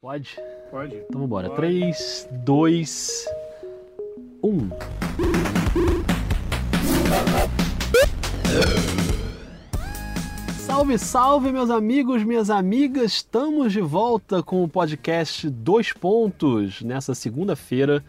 Pode? Pode. Então vambora. 3, 2, 1. Salve, salve, meus amigos, minhas amigas! Estamos de volta com o podcast Dois Pontos nessa segunda-feira.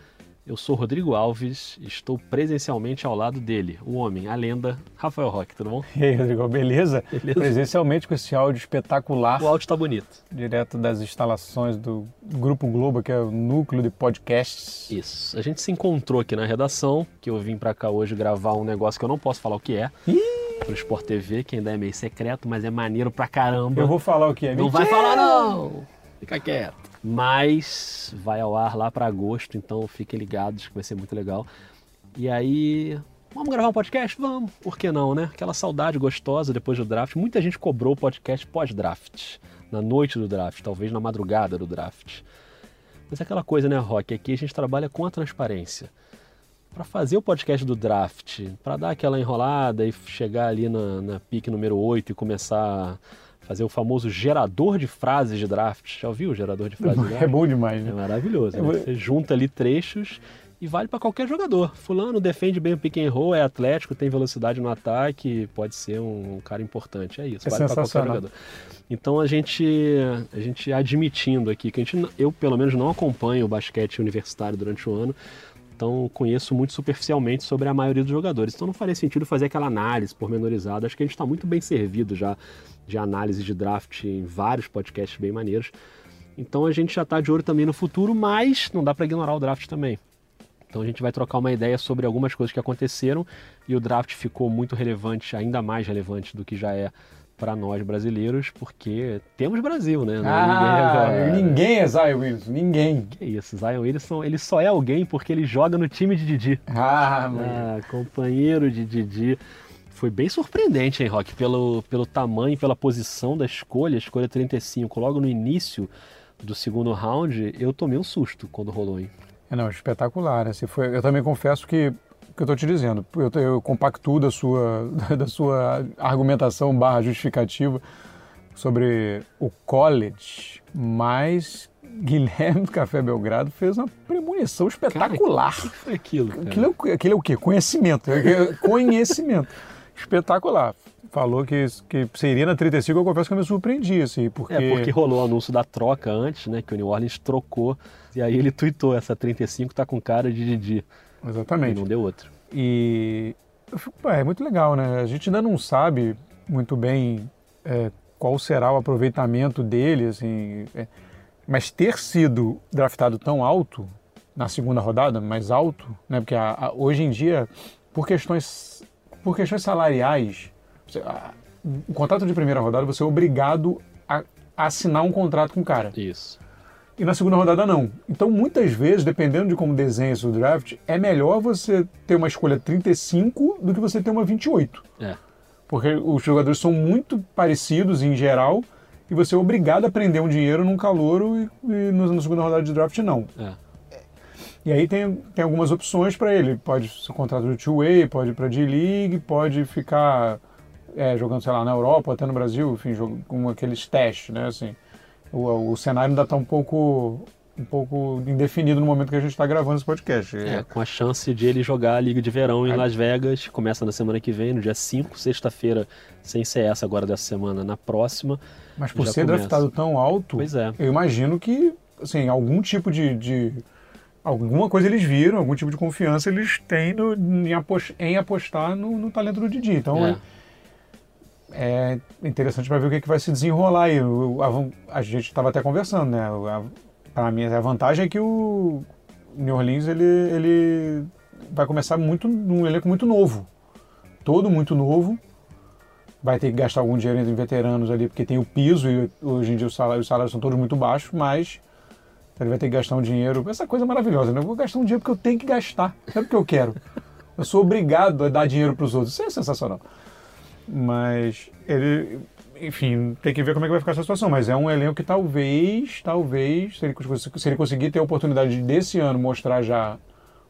Eu sou Rodrigo Alves e estou presencialmente ao lado dele, o homem, a lenda, Rafael Roque, tudo bom? E aí, Rodrigo, beleza? Beleza. Presencialmente com esse áudio espetacular, O áudio tá bonito. direto das instalações do Grupo Globo, que é o núcleo de podcasts. Isso. A gente se encontrou aqui na redação, que eu vim pra cá hoje gravar um negócio que eu não posso falar o que é. Pro Sport TV, que ainda é meio secreto, mas é maneiro pra caramba. Eu vou falar o que é. Não vai Mentira! falar não! Fica quieto. Mas vai ao ar lá pra agosto, então fiquem ligados que vai ser muito legal. E aí, vamos gravar um podcast? Vamos. Por que não, né? Aquela saudade gostosa depois do draft. Muita gente cobrou o podcast pós-draft, na noite do draft, talvez na madrugada do draft. Mas é aquela coisa, né, Rock? Aqui a gente trabalha com a transparência. Para fazer o podcast do draft, para dar aquela enrolada e chegar ali na, na pique número 8 e começar fazer o famoso gerador de frases de draft. Já ouviu o gerador de frases de draft? É bom demais, É né? maravilhoso. né? Eu vou- Você junta ali trechos e vale para qualquer jogador. Fulano defende bem o pick and roll, é atlético, tem velocidade no ataque, pode ser um cara importante. É isso, É vale para qualquer jogador. Então a gente, a gente admitindo aqui que a gente, eu pelo menos não acompanho o basquete universitário durante o ano, então conheço muito superficialmente sobre a maioria dos jogadores. Então não faria sentido fazer aquela análise pormenorizada. Acho que a gente está muito bem servido já de análise de draft em vários podcasts bem maneiros. Então a gente já está de olho também no futuro, mas não dá para ignorar o draft também. Então a gente vai trocar uma ideia sobre algumas coisas que aconteceram e o draft ficou muito relevante, ainda mais relevante do que já é para nós brasileiros, porque temos Brasil, né? É ninguém Ah, ninguém é Zion Williamson, ninguém. Que isso, Zion Wilson, ele só é alguém porque ele joga no time de Didi. Ah, mano. Ah, companheiro de Didi. Foi bem surpreendente, hein, Rock? Pelo, pelo tamanho, pela posição da escolha, escolha 35, logo no início do segundo round, eu tomei um susto quando rolou, hein? É, não, espetacular. Assim, foi, eu também confesso que que eu estou te dizendo, eu, eu compactuo da sua, da sua argumentação barra justificativa sobre o college, mas Guilherme do Café Belgrado fez uma premonição espetacular. O que foi aquilo, cara? Aquilo, é, o- aquilo é o quê? Conhecimento. É Conhecimento. Espetacular. Falou que, que seria na 35, eu confesso que eu me surpreendi, assim, porque... É, porque rolou o anúncio da troca antes, né? Que o New Orleans trocou. E aí ele tweetou, essa 35 tá com cara de Didi. E Exatamente. não deu outro. E é muito legal, né? A gente ainda não sabe muito bem é, qual será o aproveitamento dele, assim. é, mas ter sido draftado tão alto na segunda rodada, mais alto, né? Porque a- a- hoje em dia, por questões, por questões salariais, você- a- o contrato de primeira rodada você é obrigado a, a assinar um contrato com o cara Isso. e na segunda rodada não. Então, muitas vezes, dependendo de como desenha esse draft, é melhor você ter uma escolha 35 do que você ter uma 28. É. Porque os jogadores são muito parecidos em geral e você é obrigado a prender um dinheiro num calouro e, e na segunda rodada de draft não. É. E aí tem, tem algumas opções para ele. Pode ser contrato de two-way, pode ir para D-League, pode ficar é, jogando, sei lá, na Europa, até no Brasil, enfim, com aqueles testes, né? Assim, o, o cenário ainda está um pouco, um pouco indefinido no momento que a gente está gravando esse podcast. É, com a chance de ele jogar a Liga de Verão em Las Vegas, começa na semana que vem, no dia 5, sexta-feira, sem ser essa agora dessa semana, na próxima. Mas por ser começa. draftado tão alto, Pois é. eu imagino que, assim, algum tipo de, de- Alguma coisa eles viram, algum tipo de confiança eles têm no- em, apos- em apostar no, no talento do Didi. Então É. é, é interessante para ver o que, que vai se desenrolar aí. A, a gente estava até conversando, né? Para mim, a vantagem é que o New Orleans ele, ele vai começar muito num elenco muito novo. Todo muito novo. Vai ter que gastar algum dinheiro em veteranos ali, porque tem o piso e hoje em dia os salários, os salários são todos muito baixos, mas ele vai ter que gastar um dinheiro. Essa coisa maravilhosa, né? Eu vou gastar um dinheiro porque eu tenho que gastar, é porque eu quero. Eu sou obrigado a dar dinheiro para os outros. Isso é sensacional. Mas ele, enfim, tem que ver como é que vai ficar essa situação. Mas é um elenco que talvez, talvez, se ele, se ele conseguir ter a oportunidade desse ano mostrar já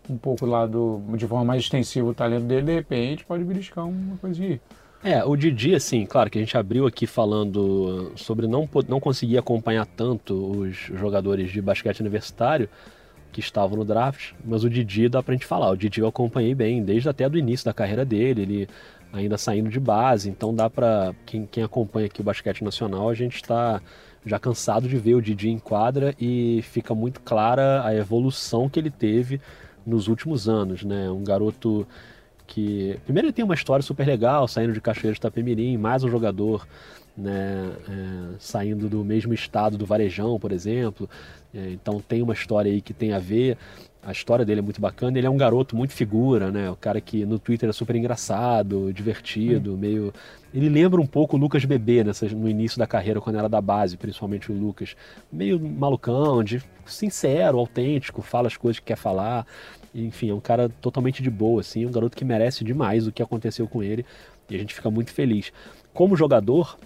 um pouco lá do, de forma mais extensiva o talento dele, de repente pode beliscar uma coisinha aí. É, o Didi, assim, claro que a gente abriu aqui falando sobre não, não conseguir acompanhar tanto os jogadores de basquete universitário que estavam no draft, mas o Didi dá pra gente falar. O Didi eu acompanhei bem, desde até do início da carreira dele, ele ainda saindo de base, então dá pra. Quem, quem acompanha aqui o basquete nacional, a gente está já cansado de ver o Didi em quadra e fica muito clara a evolução que ele teve nos últimos anos, né? Um garoto que primeiro ele tem uma história super legal, saindo de Cachoeira de Itapemirim, mais um jogador né, é, saindo do mesmo estado do Varejão, por exemplo. É, então tem uma história aí que tem a ver. A história dele é muito bacana. Ele é um garoto muito figura, né? O cara que no Twitter é super engraçado, divertido, hum. meio. Ele lembra um pouco o Lucas Bebê nessa, no início da carreira, quando era da base, principalmente o Lucas. Meio malucão, de, sincero, autêntico, fala as coisas que quer falar. Enfim, é um cara totalmente de boa, assim, um garoto que merece demais o que aconteceu com ele e a gente fica muito feliz. Como jogador,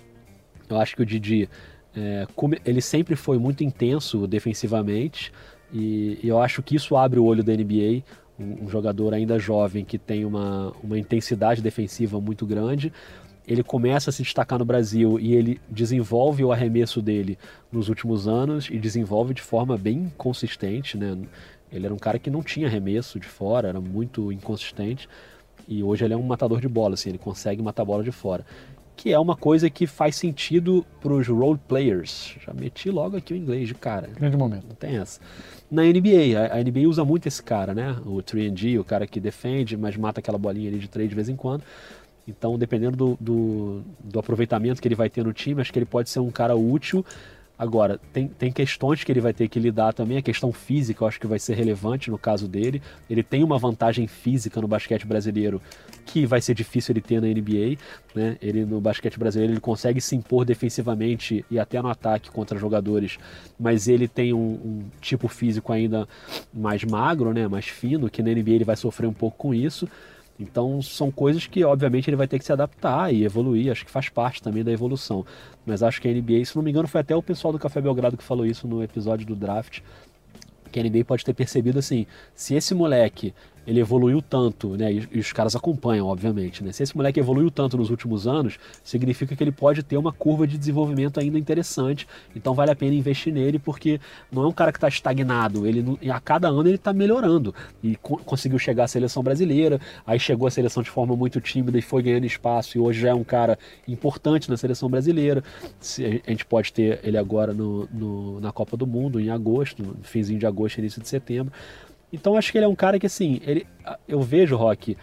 eu acho que o Didi, é, ele sempre foi muito intenso defensivamente e, eu acho que isso abre o olho da NBA. Um jogador ainda jovem que tem uma, uma intensidade defensiva muito grande, ele começa a se destacar no Brasil e ele desenvolve o arremesso dele nos últimos anos e desenvolve de forma bem consistente, né? Ele era um cara que não tinha arremesso de fora, era muito inconsistente. E hoje ele é um matador de bola, assim, ele consegue matar a bola de fora. Que é uma coisa que faz sentido para os role players. Já meti logo aqui o inglês de cara. Grande momento. Não tem essa. Na NBA, a, a NBA usa muito esse cara, né? O 3D, o cara que defende, mas mata aquela bolinha ali de três de vez em quando. Então, dependendo do, do, do aproveitamento que ele vai ter no time, acho que ele pode ser um cara útil Agora, tem, tem questões que ele vai ter que lidar também. A questão física eu acho que vai ser relevante no caso dele. Ele tem uma vantagem física no basquete brasileiro que vai ser difícil ele ter na NBA. Né? Ele no basquete brasileiro ele consegue se impor defensivamente e até no ataque contra jogadores, mas ele tem um, um tipo físico ainda mais magro, né? mais fino, que na NBA ele vai sofrer um pouco com isso. Então são coisas que obviamente ele vai ter que se adaptar e evoluir, acho que faz parte também da evolução. Mas acho que a NBA, se não me engano, foi até o pessoal do Café Belgrado que falou isso no episódio do draft, que a NBA pode ter percebido assim, se esse moleque ele evoluiu tanto, né? E, os caras acompanham, obviamente, né? Se esse moleque evoluiu tanto nos últimos anos, significa que ele pode ter uma curva de desenvolvimento ainda interessante. Então vale a pena investir nele, porque não é um cara que está estagnado. Ele a cada ano ele está melhorando e co conseguiu chegar à seleção brasileira. Aí chegou à seleção de forma muito tímida e foi ganhando espaço. E hoje já é um cara importante na seleção brasileira. a gente pode ter ele agora no, no na Copa do Mundo em agosto, no finzinho de agosto, início de setembro. Então acho que ele é um cara que assim, ele, eu vejo Rock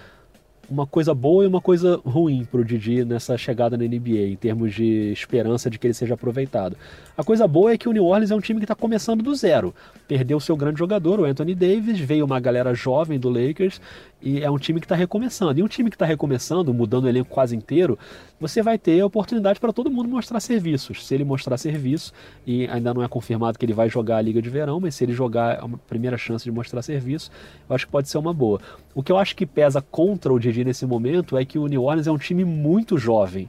uma coisa boa e uma coisa ruim para o Didi nessa chegada na NBA, em termos de esperança de que ele seja aproveitado. A coisa boa é que o New Orleans é um time que está começando do zero. Perdeu seu grande jogador, o Anthony Davis, veio uma galera jovem do Lakers e é um time que está recomeçando. E um time que está recomeçando, mudando o elenco quase inteiro, você vai ter a oportunidade para todo mundo mostrar serviços. Se ele mostrar serviço, e ainda não é confirmado que ele vai jogar a Liga de Verão, mas se ele jogar é uma primeira chance de mostrar serviço, eu acho que pode ser uma boa. O que eu acho que pesa contra o Didi nesse momento é que o New Orleans é um time muito jovem.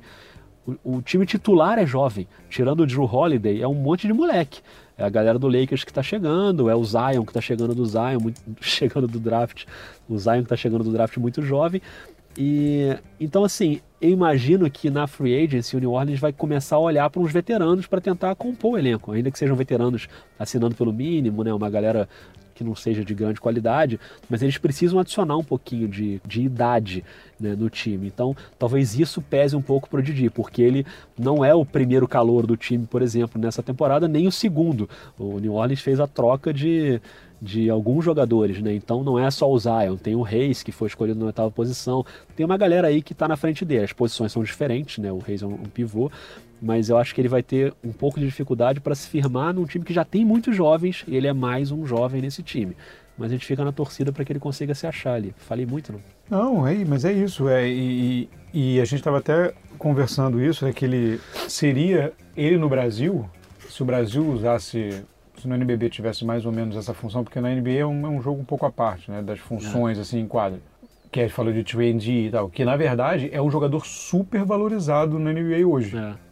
O, o time titular é jovem, tirando o Drew Holiday, é um monte de moleque. É a galera do Lakers que está chegando, é o Zion que está chegando do Zion, muito, chegando do draft, o Zion que está chegando do draft muito jovem. E então assim, eu imagino que na free agency o New Orleans vai começar a olhar para uns veteranos para tentar compor o elenco, ainda que sejam veteranos assinando pelo mínimo, né, uma galera que não seja de grande qualidade, mas eles precisam adicionar um pouquinho de, de idade né, no time. Então, talvez isso pese um pouco para o Didi, porque ele não é o primeiro calor do time, por exemplo, nessa temporada, nem o segundo. O New Orleans fez a troca de, de alguns jogadores, né? Então não é só o Zion, tem o Reis, que foi escolhido na oitava posição, tem uma galera aí que está na frente dele. As posições são diferentes, né? O Reis é um, um pivô, mas eu acho que ele vai ter um pouco de dificuldade para se firmar num time que já tem muitos jovens, e ele é mais um jovem nesse time. Mas a gente fica na torcida para que ele consiga se achar ali. Falei muito, não? Não, é, mas é isso. É, e, e a gente estava até conversando isso, né, que ele seria ele no Brasil, se o Brasil usasse se no NBB tivesse mais ou menos essa função, porque na NBA é um, é um jogo um pouco à parte, né, das funções é. assim em quadra. Que a gente falou de 3 e tal, que na verdade é um jogador super valorizado na NBA hoje. É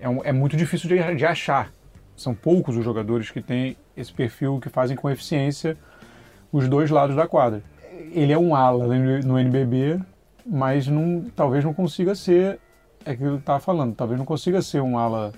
é, um, é muito difícil de, de, achar. São poucos os jogadores que têm esse perfil que fazem com eficiência os dois lados da quadra. Ele é um ala no NBB, mas não, talvez não consiga ser é aquilo que eu tava falando. Talvez não consiga ser um ala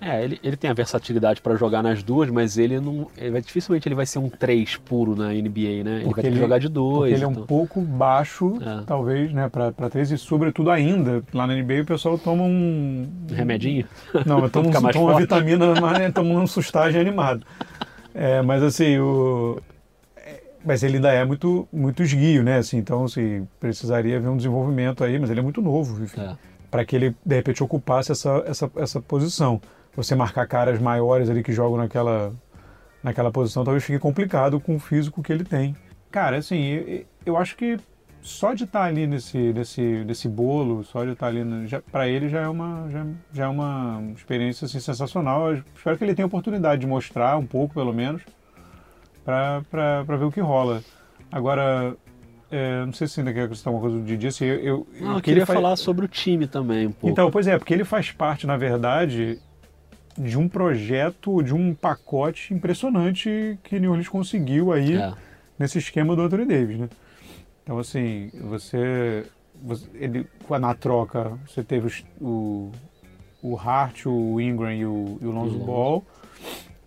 É, ele, ele tem a versatilidade para jogar nas duas, mas ele não. Ele vai, dificilmente ele vai ser um 3 puro na NBA, né? Ele Porque vai ter ele- que jogar de dois. Porque ele é um então- pouco baixo, É. talvez, né, pra, pra três. E sobretudo ainda, lá na NBA o pessoal toma um... Remedinho? Não, toma, um, toma uma vitamina, mas né, toma um sustagem animado. É, mas assim, o... é, Mas ele ainda é muito, muito esguio, né? Assim, então, assim, precisaria ver um desenvolvimento aí, mas ele é muito novo, enfim, É. para que ele, de repente, ocupasse essa, essa, essa posição. Você marcar caras maiores ali que jogam naquela, naquela posição, talvez fique complicado com o físico que ele tem. Cara, assim, eu, eu acho que só de estar ali nesse, nesse, nesse bolo, só de estar ali, no- já, para ele já é uma já, já é uma experiência assim, sensacional. Eu espero que ele tenha oportunidade de mostrar um pouco, pelo menos, para ver o que rola. Agora, é, não sei se ainda quer acrescentar uma coisa do Didi, assim, eu, eu, Não, eu queria faz- falar sobre o time também um pouco. então, pois é, porque ele faz parte, na verdade, de um projeto, de um pacote impressionante que New Orleans conseguiu aí É. nesse esquema do Anthony Davis, né? Então, assim, você, você- ele, na troca, você teve os- o, o Hart, o Ingram e o, e o Lonzo Lonzo. Ball,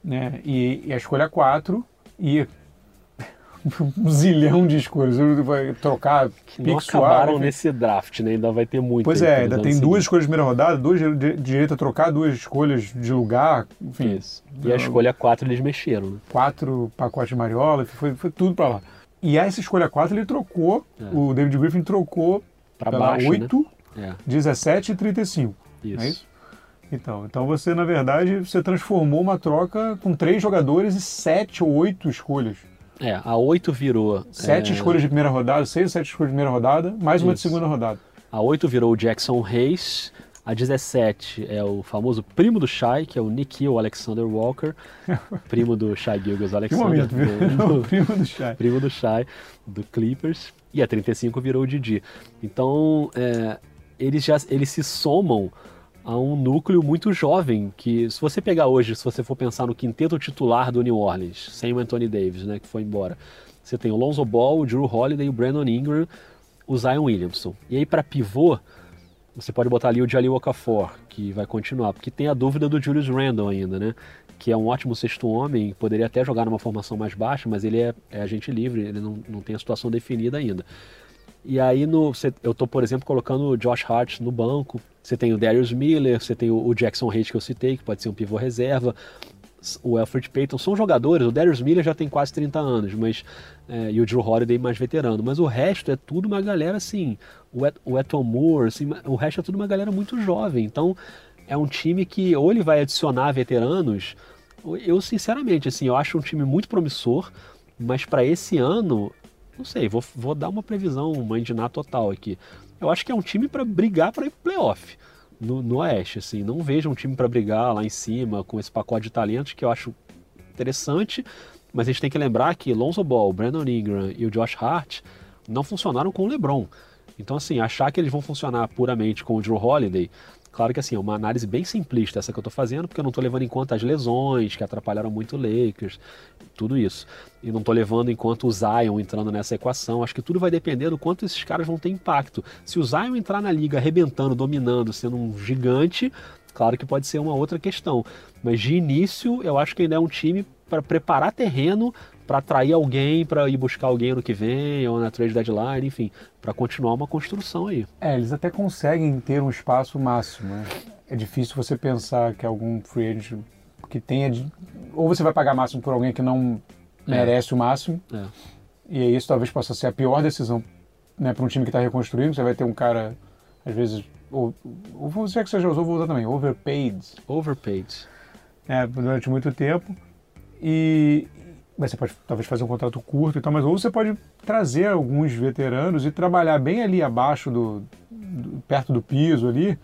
né? E, e a escolha 4 e um zilhão de escolhas. Vai trocar Que não acabaram suave, nesse draft, né? Ainda vai ter muito. Pois é, ainda tem duas escolhas de primeira rodada, duas de direito a trocar, duas escolhas de lugar, enfim, Isso. E a escolha 4 eles mexeram, né? quatro pacotes de mariola, foi, foi tudo pra lá. E essa escolha 4 ele trocou, É. o David Griffin trocou pela baixo, 8, né? 17 e 35. É, isso. É isso? Então, então você, na verdade, você transformou uma troca com três jogadores e sete ou oito escolhas. É, a 8 virou. Sete é, escolhas de primeira rodada, seis ou sete escolhas de primeira rodada, mais uma de segunda rodada. A 8 virou o Jackson Reis. A 17 é o famoso primo do Shai, que é o Nikhil Alexander Walker, primo do Shai Gilgis Que Alexander. momento, do- o primo do Shai. primo do Shai, do Clippers, e a 35 virou o Didi. Então, é, eles já eles se somam a um núcleo muito jovem, que se você pegar hoje, se você for pensar no quinteto titular do New Orleans, sem o Anthony Davis, né, que foi embora, você tem o Lonzo Ball, o Drew Holiday, o Brandon Ingram, o Zion Williamson. E aí para pivô, você pode botar ali o Jalil Okafor, que vai continuar, porque tem a dúvida do Julius Randle ainda, né? Que é um ótimo sexto homem, poderia até jogar numa formação mais baixa, mas ele é, é agente livre, ele não, não tem a situação definida ainda. E aí no, você- eu tô, por exemplo, colocando o Josh Hart no banco. Você tem o Darius Miller, você tem o, o Jackson Hayes que eu citei, que pode ser um pivô reserva. O Alfred Payton são jogadores. O Darius Miller já tem quase 30 anos, mas é, e o Drew Holiday mais veterano. Mas o resto é tudo uma galera assim. O, Et, o Eton Moore, assim, o resto é tudo uma galera muito jovem. Então é um time que ou ele vai adicionar veteranos. Eu sinceramente assim, eu acho um time muito promissor, mas para esse ano não sei, vou, vou dar uma previsão, uma indinar total aqui. Eu acho que é um time para brigar para ir pro playoff no, no Oeste, assim. Não vejo um time para brigar lá em cima com esse pacote de talentos que eu acho interessante, mas a gente tem que lembrar que Lonzo Ball, Brandon Ingram e o Josh Hart não funcionaram com o LeBron. Então, assim, achar que eles vão funcionar puramente com o Drew Holiday, claro que assim, é uma análise bem simplista essa que eu estou fazendo, porque eu não estou levando em conta as lesões que atrapalharam muito o Lakers, tudo isso. E não estou levando em conta o Zion entrando nessa equação. Acho que tudo vai depender do quanto esses caras vão ter impacto. Se o Zion entrar na liga arrebentando, dominando, sendo um gigante, claro que pode ser uma outra questão. Mas de início, eu acho que ainda é um time para preparar terreno para atrair alguém, para ir buscar alguém ano que vem, ou na trade deadline, enfim, para continuar uma construção aí. É, eles até conseguem ter um espaço máximo. Né? É difícil você pensar que algum free agent que tenha. De... Ou você vai pagar máximo por alguém que não É. merece o máximo, É. e isso talvez possa ser a pior decisão né, para um time que está reconstruindo. Você vai ter um cara, às vezes, ou, ou você que você já usou, vou usar também, overpaid, Overpaid. né, durante muito tempo. E mas você pode talvez fazer um contrato curto e tal, mas ou você pode trazer alguns veteranos e trabalhar bem ali abaixo do, do- perto do piso ali,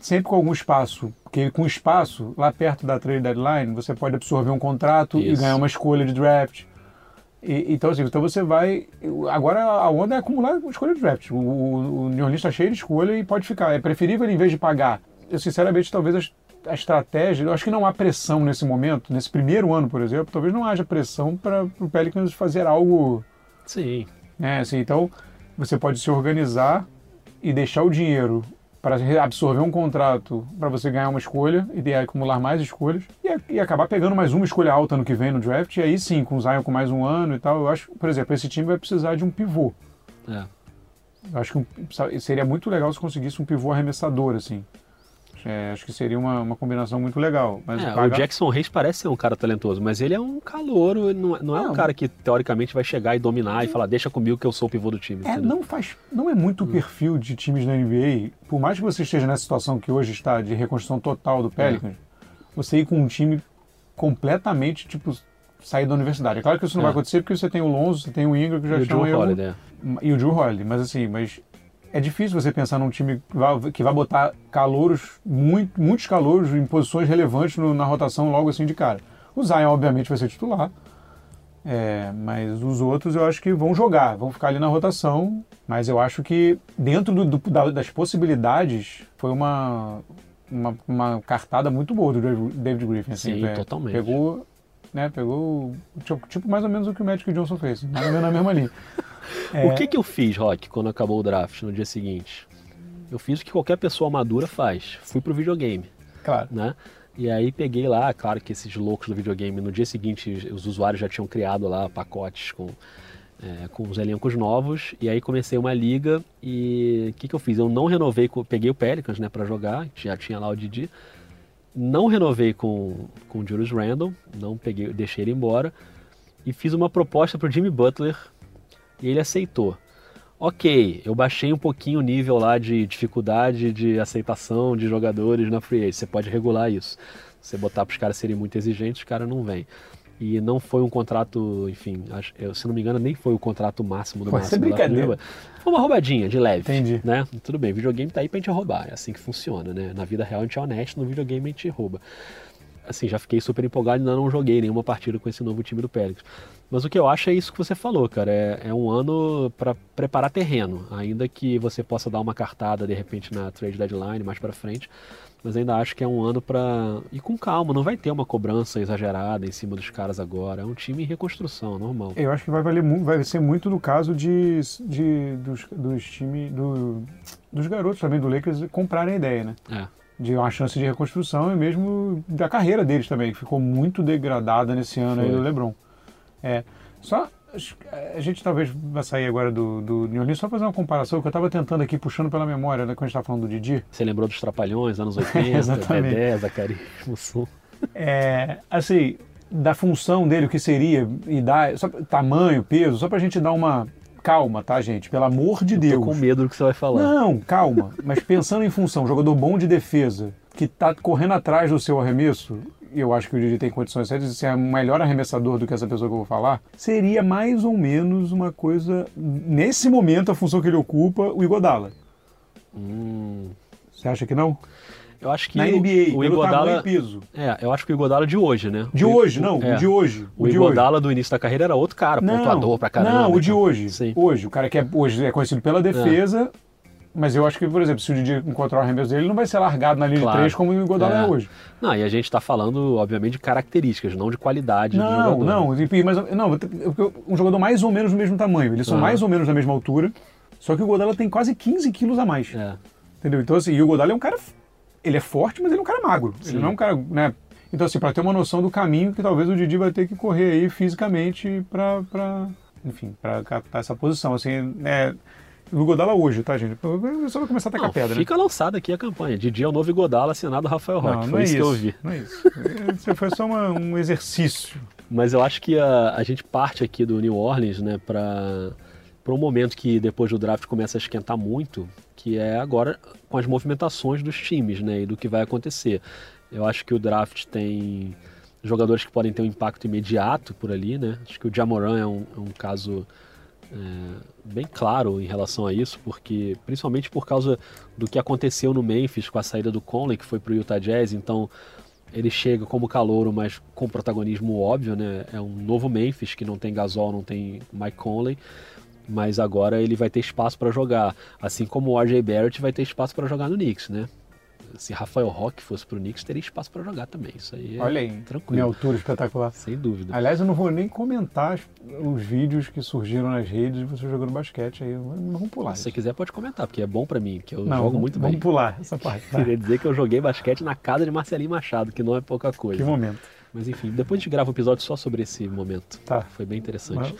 sempre com algum espaço, porque com espaço lá perto da trade deadline você pode absorver um contrato e Isso. ganhar uma escolha de draft. E- então, assim, então você vai. Agora a onda é acumular escolha de draft. O, o, o New Orleans está cheio de escolha e pode ficar. É preferível, em vez de pagar. Eu, sinceramente, talvez a, estratégia. Eu acho que não há pressão nesse momento, nesse primeiro ano, por exemplo. Talvez não haja pressão para o Pelicans fazer algo. Sim. Né, assim, então, você pode se organizar e deixar o dinheiro para absorver um contrato para você ganhar uma escolha e acumular mais escolhas e, e, acabar pegando mais uma escolha alta no que vem no draft. E aí sim, com o Zion com mais um ano e tal, eu acho, por exemplo, esse time vai precisar de um pivô. É. Eu acho que um, seria muito legal se conseguisse um pivô arremessador, assim. É, acho que seria uma, uma combinação muito legal. Mas é, paga... O Jackson Reis parece ser um cara talentoso, mas ele é um calouro, não, não é não. um cara que teoricamente vai chegar e dominar e falar, deixa comigo que eu sou o pivô do time. É, não faz, não é muito o perfil de times da NBA, por mais que você esteja nessa situação que hoje está de reconstrução total do Pelicans, é. você ir com um time completamente, tipo, sair da universidade. É claro que isso não vai é. acontecer porque você tem o Lonzo, você tem o Ingram que já e estão... O Drew Holiday. E o Drew Holiday, mas assim, mas é difícil você pensar num time que vai, que vai botar calouros, muito, muitos calouros em posições relevantes no, na rotação logo assim de cara. O Zion, obviamente, vai ser titular, é, mas os outros eu acho que vão jogar, vão ficar ali na rotação. Mas eu acho que dentro do, do, das possibilidades foi uma, uma, uma, cartada muito boa do David Griffin. Assim, Sim, é, totalmente. Pegou, né, pegou tipo, tipo, mais ou menos o que o Magic Johnson fez, mais ou menos na mesma linha. É... O que, que eu fiz, Rock, quando acabou o draft no dia seguinte? Eu fiz o que qualquer pessoa madura faz. Fui pro videogame. Claro. Né? E aí peguei lá, claro que esses loucos do videogame, no dia seguinte os usuários já tinham criado lá pacotes com, é, com os elencos novos. E aí comecei uma liga e o que, que eu fiz? Eu não renovei, com, peguei o Pelicans né, para jogar, já tinha lá o Didi. Não renovei com, com o Julius Randle, não peguei, deixei ele embora. E fiz uma proposta para o Jimmy Butler e ele aceitou. Ok, eu baixei um pouquinho o nível lá de dificuldade de aceitação de jogadores na free Você pode regular isso. Você botar para os caras serem muito exigentes, os caras não vêm. E não foi um contrato, enfim, eu, se não me engano, nem foi o contrato máximo do Pode máximo. Brincadeira. Foi uma roubadinha de leve. Entendi. Né? Tudo bem, videogame tá aí pra gente roubar. É assim que funciona, né? Na vida real a gente é honesto, no videogame a gente rouba assim, já fiquei super empolgado e ainda não joguei nenhuma partida com esse novo time do Pérez. Mas o que eu acho é isso que você falou, cara. É, é um ano para preparar terreno, ainda que você possa dar uma cartada de repente na trade deadline mais para frente. Mas ainda acho que é um ano para ir com calma. Não vai ter uma cobrança exagerada em cima dos caras agora. É um time em reconstrução, normal. Eu acho que vai valer vai ser muito no caso de, de dos, dos times do, dos garotos também do Lakers comprarem a ideia, né? É de uma chance de reconstrução e mesmo da carreira deles também, que ficou muito degradada nesse ano aí do LeBron. É, só a gente talvez vai sair agora do, do New Orleans só fazer uma comparação que eu estava tentando aqui puxando pela memória, né, quando a gente estava falando do Didi. Você lembrou dos Trapalhões, anos 80, Exatamente. Dedé, Zacarias, Mussum. É, assim, da função dele, o que seria, e só, tamanho, peso, só para a gente dar uma, calma, tá, gente? Pelo amor de eu Deus. Tô com medo do que você vai falar. Não, calma. Mas pensando em função, jogador bom de defesa, que tá correndo atrás do seu arremesso, eu acho que o Didi tem condições de ser o melhor arremessador do que essa pessoa que eu vou falar, seria mais ou menos uma coisa, nesse momento, a função que ele ocupa, o Igodala. Hum. Você acha que não? Eu acho que na NBA, o, o Igodala, peso. É, eu acho que o Igodala de hoje, né? De o, hoje, não, é. o de hoje. O, o Igodala do início da carreira era outro cara, não, pontuador pra caramba. Não, o de então. hoje. Sim. Hoje, o cara que é, hoje é conhecido pela defesa, é. Mas eu acho que, por exemplo, se o Didi encontrar o arremesso dele, ele não vai ser largado na linha claro. de três como o Igodala é. é. hoje. Não, e a gente está falando, obviamente, de características, não de qualidade não, do jogador. Não, mas não, um jogador mais ou menos do mesmo tamanho. Eles são mais ou menos da mesma altura, só que o Igodala tem quase 15 quilos a mais. É. Entendeu? Então, assim, e o Igodala é um cara ele é forte, mas ele é um cara magro. Sim. Ele não é um cara, né? Então, assim, para ter uma noção do caminho que talvez o Didi vai ter que correr aí fisicamente para, enfim, para captar essa posição. Assim, é, o Godala hoje, tá, gente? Só vai começar a tacar não, pedra. Né? Fica né? lançada aqui a campanha. Didi é o novo Godala assinado Rafael Roque. Não, não foi é isso, isso que eu vi. Não é isso. Isso foi só uma, um exercício. Mas eu acho que a, a gente parte aqui do New Orleans, né, para para um momento que depois do draft começa a esquentar muito, que é agora com as movimentações dos times, né, e do que vai acontecer. Eu acho que o draft tem jogadores que podem ter um impacto imediato por ali, né? Acho que o Jamoran é um, é um caso é, bem claro em relação a isso, porque principalmente por causa do que aconteceu no Memphis com a saída do Conley, que foi para o Utah Jazz, então ele chega como calouro, mas com protagonismo óbvio, né? É um novo Memphis que não tem Gasol, não tem Mike Conley mas agora ele vai ter espaço para jogar, assim como o RJ Barrett vai ter espaço para jogar no Knicks, né? se Rafael Roque fosse pro Knicks, teria espaço para jogar também. Isso aí é Olha aí, tranquilo. minha altura espetacular. Sem dúvida. Aliás, eu não vou nem comentar os- os vídeos que surgiram nas redes de você jogando basquete aí. Vamos pular. Se você quiser, pode comentar, porque é bom para mim, que eu não, jogo vamos- muito vamos bem. pular essa parte. tá? Queria dizer que eu joguei basquete na casa de Marcelinho Machado, que não é pouca coisa. Que momento. Mas enfim, depois a gente grava um episódio só sobre esse momento. Tá. Foi bem interessante. Mas-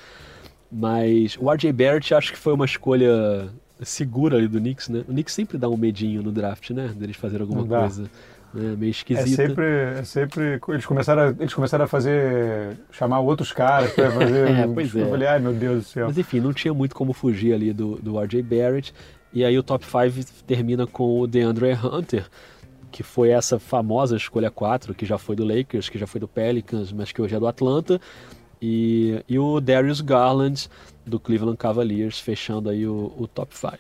Mas o RJ Barrett acho que foi uma escolha segura ali do Knicks, né? O Knicks sempre dá um medinho no draft, né? Deles fazer alguma dá. coisa né? meio É esquisita. sempre, é sempre. Eles começaram, a, eles começaram a fazer. chamar outros caras para fazer. É, pois eu é. falei, ai meu Deus do céu. Mas enfim, não tinha muito como fugir ali do, do RJ Barrett. E aí o top 5 termina com o DeAndre Hunter, que foi essa famosa escolha 4, que já foi do Lakers, que já foi do Pelicans, mas que hoje é do Atlanta. E, e o Darius Garland, do Cleveland Cavaliers, fechando aí o, o top 5.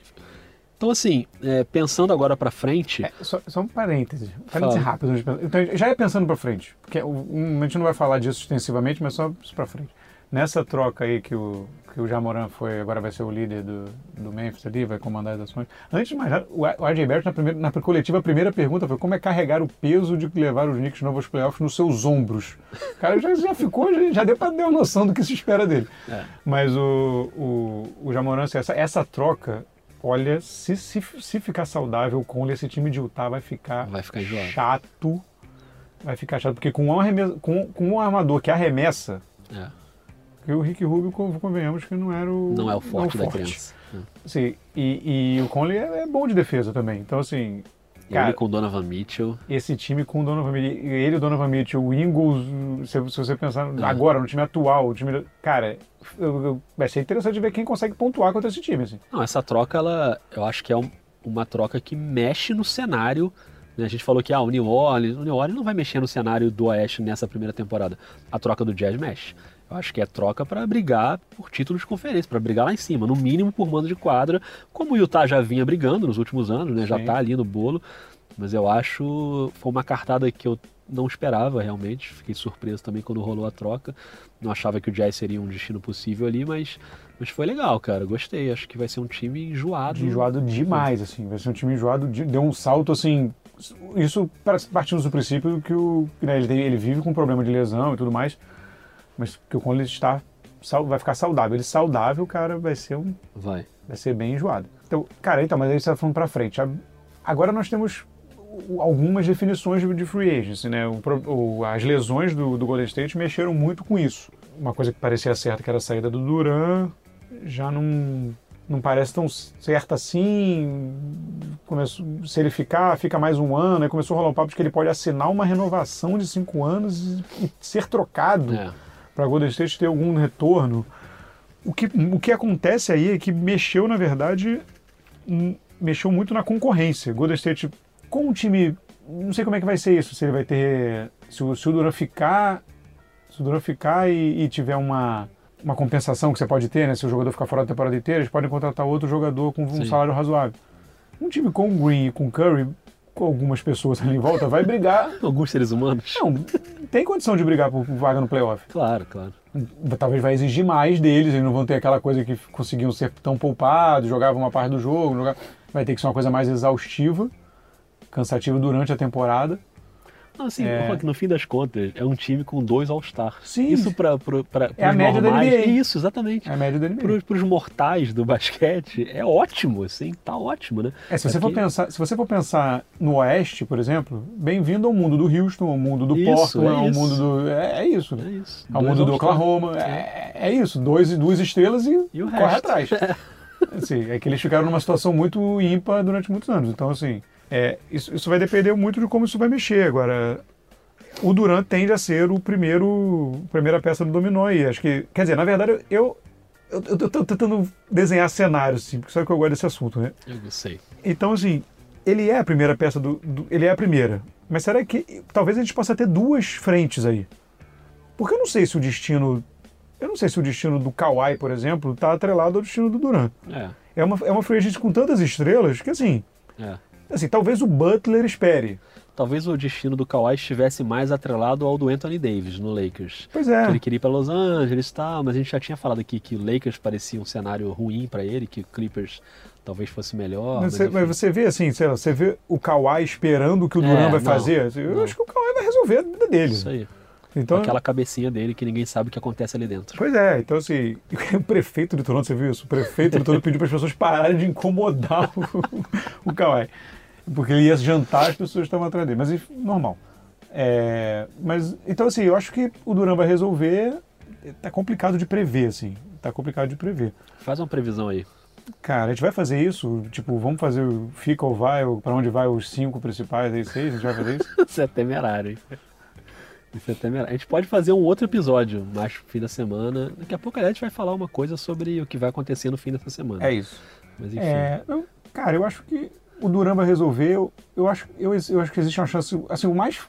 Então, assim, é, pensando agora pra frente. É, só, só um parêntese. Um parêntese rápido. Então, já ia pensando para frente. Porque um, a gente não vai falar disso extensivamente, mas só para frente. Nessa troca aí que o, que o Jamoran foi, agora vai ser o líder do, do Memphis ali, vai comandar as ações. Antes de mais nada, o o RJ Barrett na, primeira, na coletiva, a primeira pergunta foi como é carregar o peso de levar os Knicks novos playoffs nos seus ombros. O cara já, já ficou, já, já deu para ter uma noção do que se espera dele. É. Mas o, o, o Jamoran, assim, essa, essa troca, olha, se, se, se ficar saudável, o Conley, esse time de Utah vai ficar, Vai ficar chato. Vai ficar chato, porque com um, arremessa, com, com um armador que arremessa, É, que o Rick Rubio, con- convenhamos que não era o. não é o forte da criança. É. Sim, e, e o Conley é, é bom de defesa também. Então, assim, Cara- Ele com Donovan Mitchell. esse time com o Donovan Mitchell, ele e o Donovan Mitchell, o Ingles, se, se você pensar É. agora no time atual, o time. Cara, eu- eu- vai ser interessante ver quem consegue pontuar contra esse time, assim. Não, essa troca, ela, eu acho que é um- uma troca que mexe no cenário. né? A gente falou que ah, o New Orleans, o New Orleans não vai mexer no cenário do Oeste nessa primeira temporada. A troca do Jazz mexe. Eu acho que é troca para brigar por título de conferência, para brigar lá em cima, no mínimo por mando de quadra, como o Utah já vinha brigando nos últimos anos, né? Já Sim. tá ali no bolo. Mas eu acho foi uma cartada que eu não esperava realmente. Fiquei surpreso também quando rolou a troca. Não achava que o Jazz seria um destino possível ali, mas, mas foi legal, cara. Gostei. Acho que vai ser um time enjoado. enjoado demais, assim. Vai ser um time enjoado, de- deu um salto, assim. Isso para- partindo do princípio que o, né, ele, tem- ele vive com problema de lesão e tudo mais, mas que o Conley está, vai ficar saudável. Ele saudável, cara, vai ser, um, Vai. vai ser bem enjoado. Então, cara, então, mas aí você está falando para frente. Agora nós temos algumas definições de- free agency, né? O o- as lesões do, do Golden State mexeram muito com isso. Uma coisa que parecia certa, que era a saída do Duran, já não, não parece tão certa assim. Começou, se ele ficar, fica mais um ano. Aí começou a rolar um papo de que ele pode assinar uma renovação de cinco anos e, e ser trocado É. para Golden State ter algum retorno. O que, o que acontece aí é que mexeu, na verdade, mexeu muito na concorrência. Golden State, com o time, não sei como é que vai ser isso, se ele vai ter, se o, se o Duran ficar, se o Duran ficar e, e tiver uma, uma compensação que você pode ter, né? Se o jogador ficar fora da temporada inteira, eles podem contratar outro jogador com um Sim. salário razoável. Um time com o Green e com o Curry, com algumas pessoas ali em volta, vai brigar. Alguns seres humanos? Não, tem condição de brigar por, vaga no playoff Claro, claro. talvez vai exigir mais deles, eles não vão ter aquela coisa que conseguiam ser tão poupados, jogavam uma parte do jogo, jogavam- vai ter que ser uma coisa mais exaustiva, cansativa durante a temporada. Assim, É. Rock, no fim das contas, é um time com dois All-Stars. Sim. Isso para É média da normais, NBA. Isso, exatamente. É a média da NBA. Para os mortais do basquete, é ótimo, assim, tá ótimo, né? É, se, você for Aqui- pensar, se você for pensar no Oeste, por exemplo, bem-vindo ao mundo do Houston, ao mundo do Isso, Portland, é ao mundo do. É, é isso. É isso. Ao Dois mundo do. Oklahoma. É, é isso. Dois, duas estrelas e, E o corre resto. atrás. Assim, é que eles ficaram numa situação muito ímpar durante muitos anos. Então, assim, é, isso, isso vai depender muito de como isso vai mexer. Agora, o Durant tende a ser o primeiro primeira peça do dominó aí. Acho que, quer dizer, na verdade, eu, eu, eu tô tentando desenhar cenários, assim, porque sabe que eu gosto desse assunto, né? Eu sei. Então, assim, ele é a primeira peça do, do- Ele é a primeira. Mas será que talvez a gente possa ter duas frentes aí? Porque eu não sei se o destino. Eu não sei se o destino do Kawhi, por exemplo, está atrelado ao destino do Durant. É, É uma, é uma free com tantas estrelas que, assim, é. Assim, talvez o Butler espere. Talvez o destino do Kawhi estivesse mais atrelado ao do Anthony Davis no Lakers. Pois é. Que ele queria ir para Los Angeles e tal, mas a gente já tinha falado aqui que o Lakers parecia um cenário ruim para ele, que o Clippers talvez fosse melhor. Mas, Mas, você, mas você vê assim, sei lá, você vê o Kawhi esperando o que o É, Duran vai não, fazer. Eu não. acho que o Kawhi vai resolver a vida dele. Isso aí. Então, aquela cabecinha dele que ninguém sabe o que acontece ali dentro. Pois é, então assim, o prefeito de Toronto, você viu isso? O prefeito de Toronto pediu para as pessoas pararem de incomodar o, o Kawhi. Porque ele ia jantar, as pessoas estavam atrás dele. Mas enfim, normal. É, mas, então assim, eu acho que o Duran vai resolver. Tá complicado de prever, assim. Tá complicado de prever. Faz uma previsão aí. Cara, a gente vai fazer isso? Tipo, vamos fazer o fica ou vai, ou pra onde vai os cinco principais, aí seis? A gente vai fazer isso? Isso é temerário, hein? Isso é temerário. A gente pode fazer um outro episódio mais pro fim da semana. Daqui a pouco a gente vai falar uma coisa sobre o que vai acontecer no fim dessa semana. É isso. Mas enfim. É, eu- cara, eu acho que o Duran vai resolver. Eu, eu acho, eu, eu acho que existe uma chance. Assim, o mais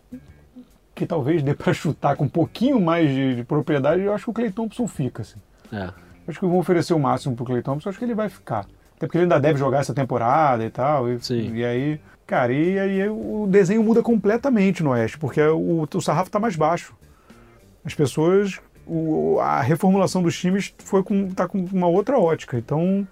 que talvez dê pra chutar com um pouquinho mais de, de propriedade, eu acho que o Clay Thompson fica. Assim. É. Acho que vão oferecer o máximo pro Clay Thompson, acho que ele vai ficar. Até porque ele ainda deve jogar essa temporada e tal. E, Sim. e aí, cara, e aí o desenho muda completamente no Oeste, porque o, o sarrafo tá mais baixo. As pessoas. o- a reformulação dos times foi com, tá com uma outra ótica. Então.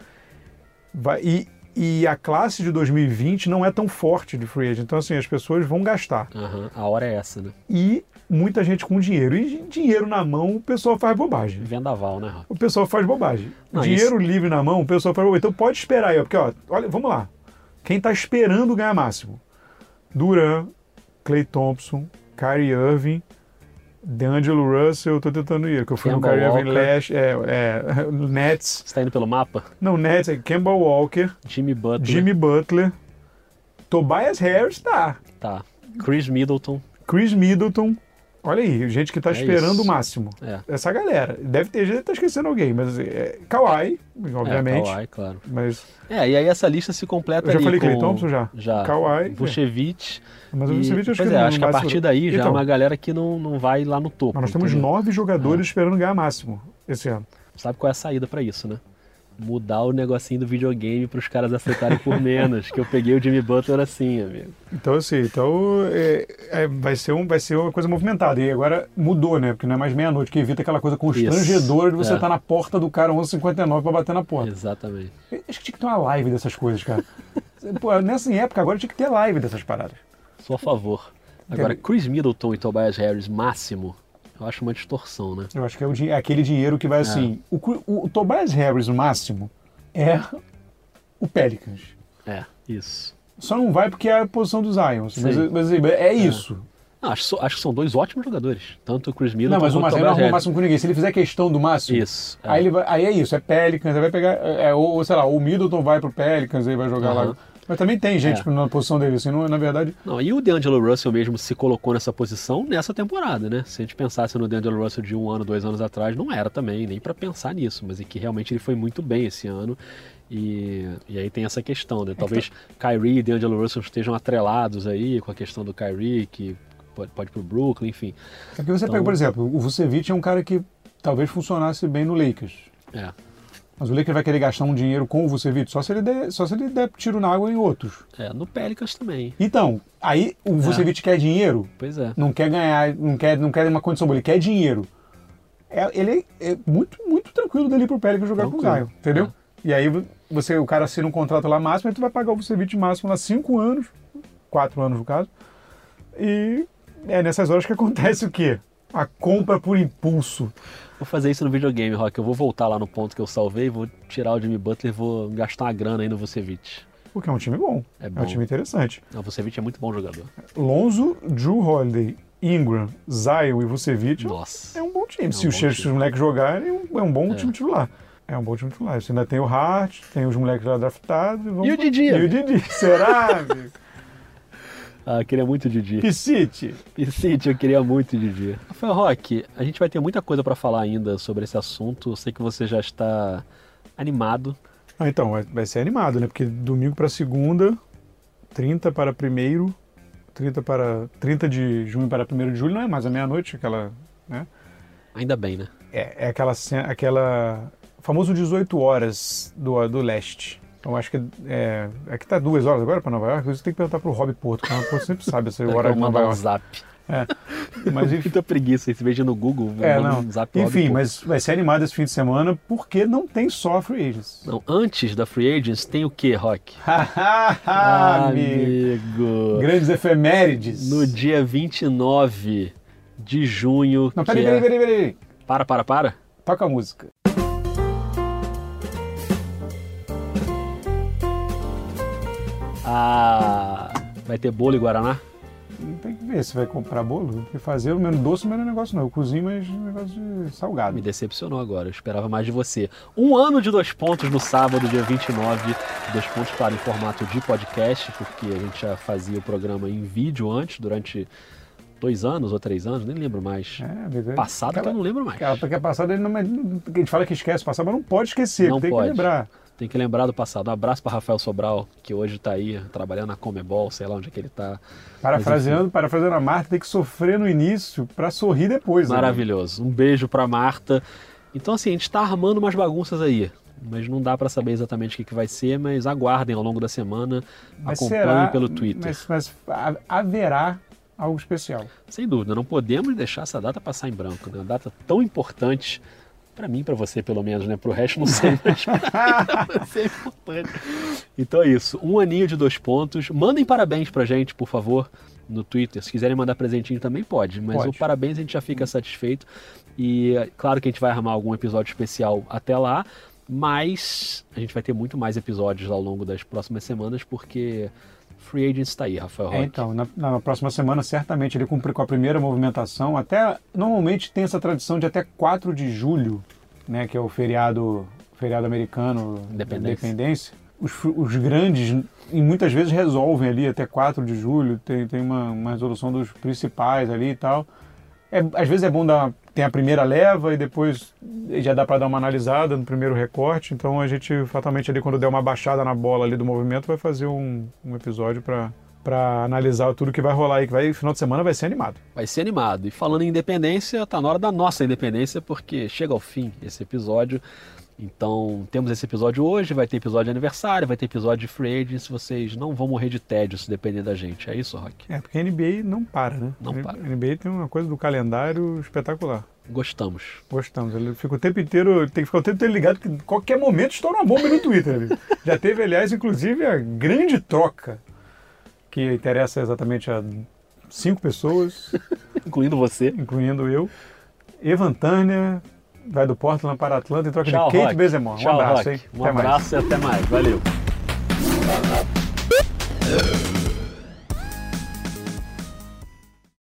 Vai, e, e a classe de 2020 não é tão forte de free agent. Então, assim, as pessoas vão gastar. Aham. A hora é essa, né? E muita gente com dinheiro. E dinheiro na mão, o pessoal faz bobagem Vendaval, né, Rafa? o pessoal faz bobagem. Não, Dinheiro livre na mão, o pessoal faz bobagem. Então pode esperar aí, ó, porque ó, olha, vamos lá. Quem tá esperando ganhar máximo? Duran, Clay Thompson, Kyrie Irving, DeAngelo Russell, eu tô tentando ir, que eu fui no Kemba Kyrie. Lash, é, é, Nets, Você tá indo pelo mapa? não, Nets, é Kemba Walker, Jimmy Butler. Jimmy Butler, Tobias Harris, tá, Tá. Chris Middleton. Chris Middleton, olha aí, gente que tá É esperando isso. o máximo. É. Essa galera. Deve ter gente que tá esquecendo alguém, mas é, Kawhi, obviamente. É, Kawhi, claro. Mas, É, e aí essa lista se completa Eu já falei com... Clay Thompson já? Já. Kawhi, Vucevic. mas o. Vucevic acho pois que é, acho que a partir daí já é Então, uma galera que não, não vai lá no topo. Mas nós temos entendeu? nove É. jogadores esperando ganhar máximo esse ano. Sabe qual é a saída pra isso, né? Mudar o negocinho do videogame pros caras aceitarem por menos. que eu peguei o Jimmy Butler assim, amigo. Então, assim, então é, é, vai, ser um, vai ser uma coisa movimentada. E agora mudou, né? Porque não é mais meia-noite, que evita aquela coisa constrangedora de você é. estar na porta do cara 11h59 pra bater na porta. Exatamente. Eu Acho que tinha que ter uma live dessas coisas, cara. Pô, nessa época agora tinha que ter live dessas paradas. Sou a favor. Agora, Chris Middleton e Tobias Harris máximo, eu acho uma distorção, né? Eu acho que é, o é aquele dinheiro que vai assim. O, o, o Tobias Harris, o máximo, é o Pelicans. É, isso. Só não vai porque é a posição dos Zions. Mas, mas assim, é isso. Não, acho, acho que são dois ótimos jogadores. Tanto o Chris Middleton Não, mas o quanto o máximo não arruma o máximo com ninguém. Se ele fizer questão do máximo, Isso. é. aí, ele vai, aí é isso, é Pelicans, aí vai pegar. É, ou, sei lá, o Middleton vai pro Pelicans, aí vai jogar Aham. lá. Mas também tem gente É. na posição dele, assim, não, na verdade. Não, e o DeAngelo Russell mesmo se colocou nessa posição nessa temporada, né? Se a gente pensasse no DeAngelo Russell de um ano, dois anos atrás, não era também, nem pra pensar nisso, mas é que realmente ele foi muito bem esse ano. E, e aí tem essa questão, né? Talvez Kyrie e DeAngelo Russell estejam atrelados aí com a questão do Kyrie, que pode, pode ir pro Brooklyn, enfim. É porque você Então- pega, por exemplo, o Vucevic é um cara que talvez funcionasse bem no Lakers. É, Mas o Lakers vai querer gastar um dinheiro com o Vucevic só se ele der, só se ele der tiro na água em outros. é no Pelicans também. Então, aí o Vucevic quer dinheiro, Pois é. não quer ganhar, não quer, não quer uma condição boa, ele quer dinheiro. É, ele é muito, muito tranquilo dele pro Pelicans jogar com o Tranquilo. Zion, entendeu? É. E aí você, o cara assina um contrato lá máximo, aí tu vai pagar o Vucevic máximo lá cinco anos, quatro anos no caso. E é nessas horas que acontece o quê? A compra por impulso. Vou fazer isso no videogame, Rock. Eu vou voltar lá no ponto que eu salvei, vou tirar o Jimmy Butler e vou gastar uma grana aí no Vucevic. Porque é um time bom. É É, bom. um time interessante. Não, o Vucevic é muito bom jogador. Lonzo, Drew Holiday, Ingram, Zion e Vucevic Nossa. é um bom time. É um se, os, bom time. os moleques jogarem, é um bom É. time titular. É um bom time titular. Você ainda tem o Hart, tem os moleques lá draftados. vamos- E o Didi, E o? Didi. Será, amigo? Ah, eu queria muito o Didi. Piscite. E City, eu queria muito Didi. Rafael Roque, a gente vai ter muita coisa pra falar ainda sobre esse assunto. Eu sei que você já está animado. Ah, então, vai, ser animado, né? Porque domingo para segunda, 30 para primeiro, 30 para 30 de junho para 1 de julho, não é mais a meia-noite, aquela, né? Ainda bem, né? É, é aquela cena- aquela famoso 18 horas do, do leste. Então acho que é, é que tá duas horas agora para Nova York. Você tem que perguntar pro Rob Porto, porque o Rob Porto sempre sabe esse horário de Nova um York. zap. Mas enfim, Muita preguiça, esse veja no Google, é, não. um zap enfim mas vai ser animado esse fim de semana porque não tem só free agents. Não, antes da Free Agents tem o que, Rock? Ah, amigo. Grandes efemérides. No dia 29 de junho. Não, peraí, é- peraí, peraí, peraí. Para, para, para. Toca a música. Ah, vai ter bolo e Guaraná? Tem que ver se vai comprar bolo. Porque fazer o menos doce não é negócio, não. Eu cozinho, mas negócio de salgado. Me decepcionou agora, eu esperava mais de você. Um ano de dois pontos no sábado, dia 29. Dois pontos, claro, em formato de podcast, porque a gente já fazia o programa em vídeo antes, durante dois anos ou três anos, nem lembro mais. É, é- Passado que eu aquela- não lembro mais. Aquela porque é passada, ele não, a gente fala que esquece passado, mas não pode esquecer, Não tem pode. que lembrar. Tem que lembrar do passado. Um abraço para Rafael Sobral, que hoje está aí trabalhando na Comebol, sei lá onde é que ele está. Parafraseando, parafraseando a Marta, tem que sofrer no início para sorrir depois. né? Maravilhoso. Um beijo para Marta. Então, assim, a gente está armando umas bagunças aí. Mas não dá para saber exatamente o que, que vai ser, mas aguardem ao longo da semana. Mas acompanhem será- pelo Twitter. Mas, mas ha- haverá algo especial. Sem dúvida, não podemos deixar essa data passar em branco, né? Uma data tão importante para mim, para você pelo menos, né? Para o resto não sei, mas você é importante. Então é isso, um aninho de dois pontos. Mandem parabéns pra gente, por favor, no Twitter. Se quiserem mandar presentinho também pode, mas Pode. o parabéns a gente já fica satisfeito. E é claro que a gente vai armar algum episódio especial até lá, mas a gente vai ter muito mais episódios ao longo das próximas semanas, porque Free está aí, Rafael É, Roque. então, na, na próxima semana, certamente ele cumpre com a primeira movimentação. Até normalmente tem essa tradição de até 4 de julho, né, que é o feriado, feriado americano Independência. independência. Os, os grandes, e muitas vezes resolvem ali até 4 de julho, tem, tem uma, uma resolução dos principais ali e tal. É, às vezes é bom dar tem a primeira leva e depois já dá para dar uma analisada no primeiro recorte. Então a gente fatalmente ali quando der uma baixada na bola ali do movimento vai fazer um, um episódio para para analisar tudo que vai rolar aí, que vai final de semana vai ser animado. Vai ser animado. E falando em independência, tá na hora da nossa independência, porque chega ao fim esse episódio. Então, temos esse episódio hoje, vai ter episódio de aniversário, vai ter episódio de free agents, vocês não vão morrer de tédio se depender da gente. É isso, Rock? É, porque a NBA não para, né? Não a para. NBA tem uma coisa do calendário espetacular. Gostamos. Gostamos. Ele fica o tempo inteiro, tem que ficar o tempo inteiro ligado que qualquer momento estoura uma bomba no Twitter. amigo. Já teve, aliás, inclusive, a grande troca que interessa exatamente a cinco pessoas, Incluindo você. incluindo eu. Evan Turner vai do Portland para Atlanta em troca Tchau, de Kate Rock. Bazemore. Um Tchau, abraço, Rock. hein? Um Até mais. abraço e até mais. Valeu.